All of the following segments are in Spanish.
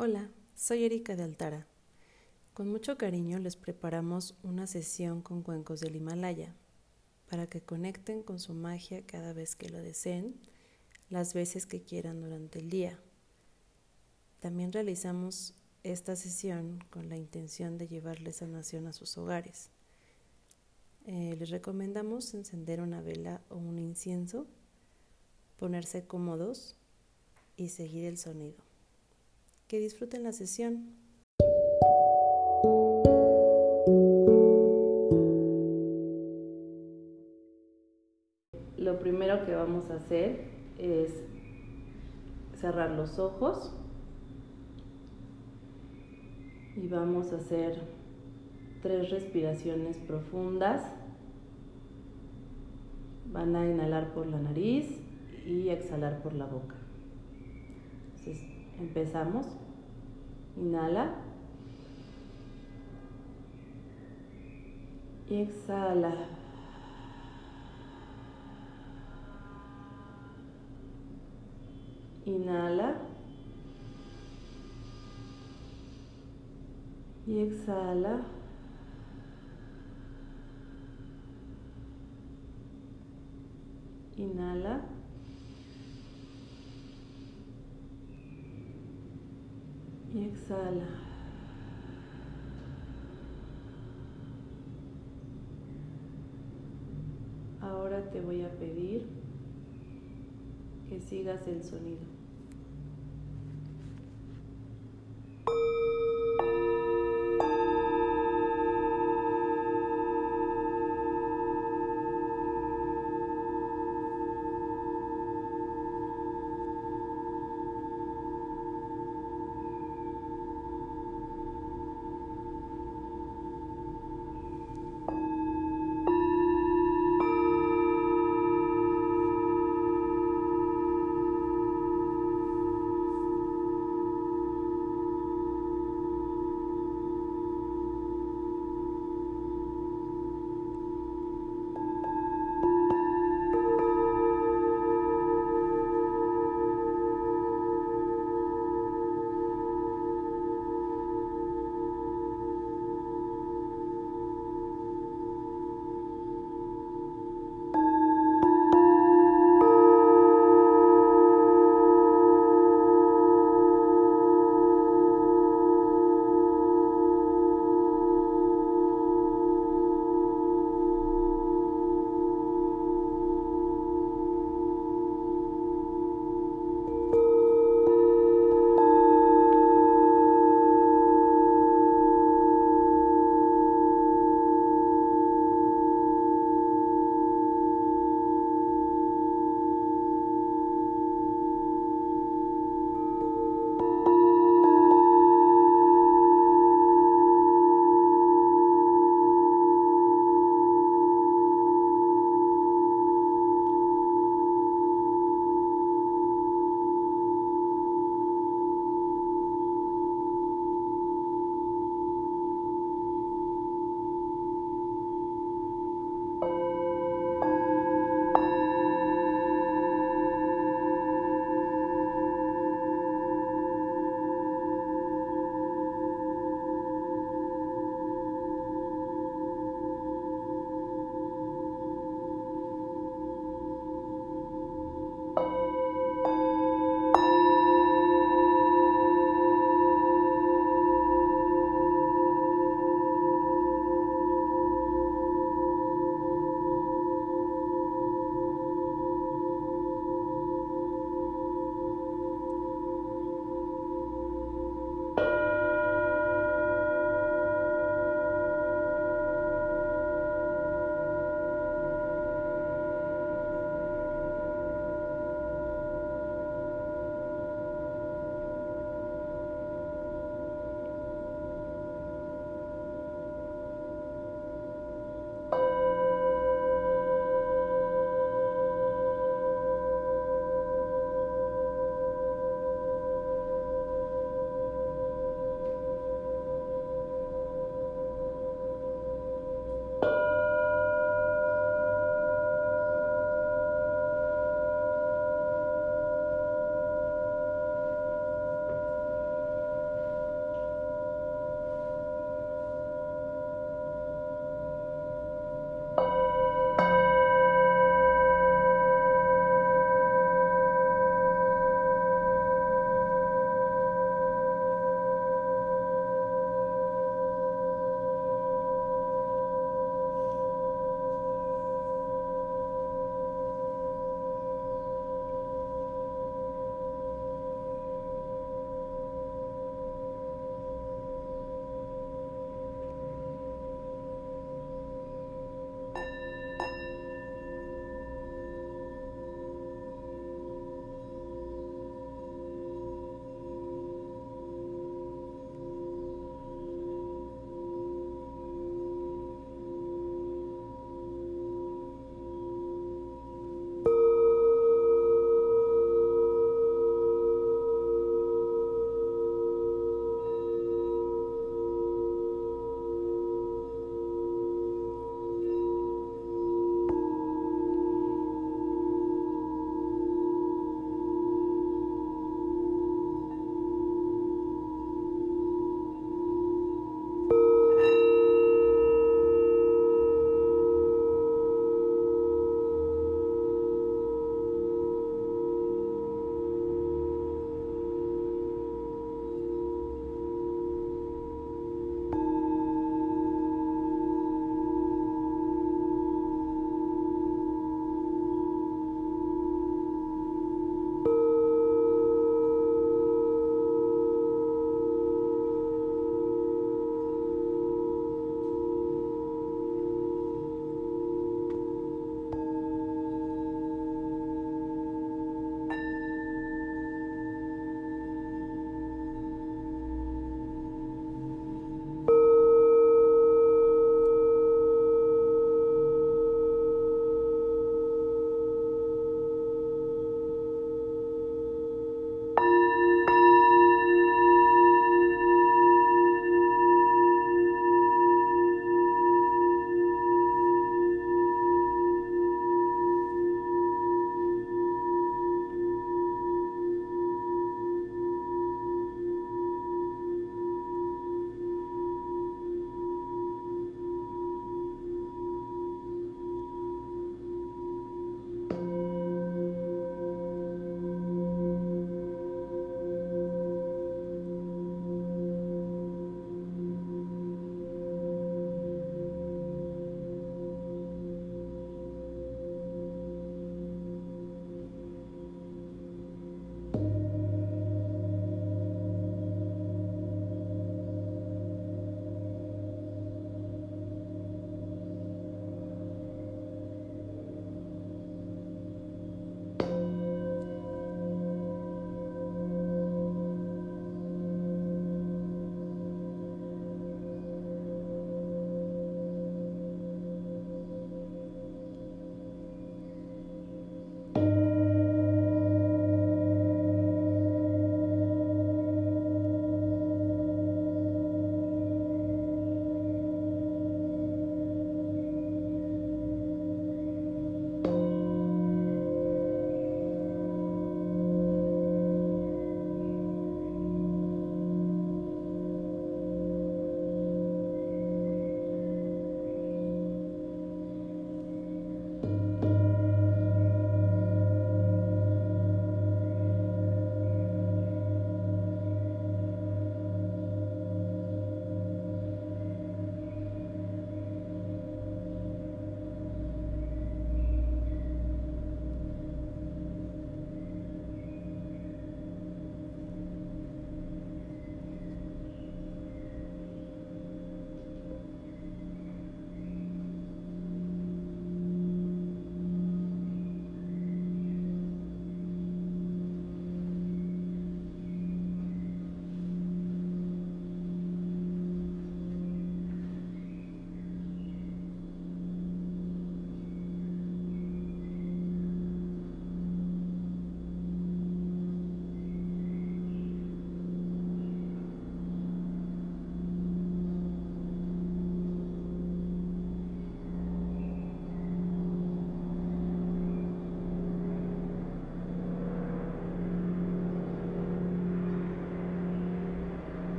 Hola, soy Erika de Altara. Con mucho cariño les preparamos una sesión con cuencos del Himalaya para que conecten con su magia cada vez que lo deseen, las veces que quieran durante el día. También realizamos esta sesión con la intención de llevarles sanación a sus hogares. Eh, les recomendamos encender una vela o un incienso, ponerse cómodos y seguir el sonido. Que disfruten la sesión. Lo primero que vamos a hacer es cerrar los ojos y vamos a hacer tres respiraciones profundas. Van a inhalar por la nariz y exhalar por la boca. Empezamos. Inhala. Y exhala. Inhala. Y exhala. Inhala. Exhala. Ahora te voy a pedir que sigas el sonido.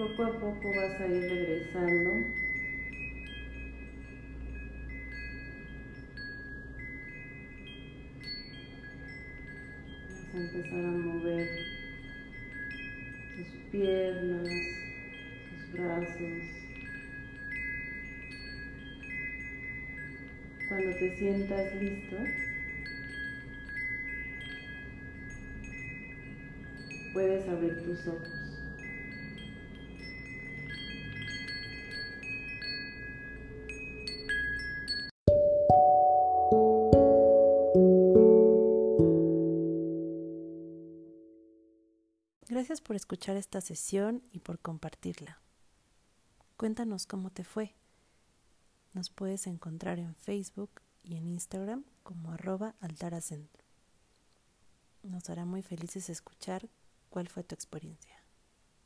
Poco a poco vas a ir regresando Vas a empezar a mover tus piernas, tus brazos. Cuando te sientas listo, puedes abrir tus ojos. Gracias por escuchar esta sesión y por compartirla. Cuéntanos cómo te fue. Nos puedes encontrar en Facebook y en Instagram como arroba altaracentro. Nos hará muy felices escuchar cuál fue tu experiencia.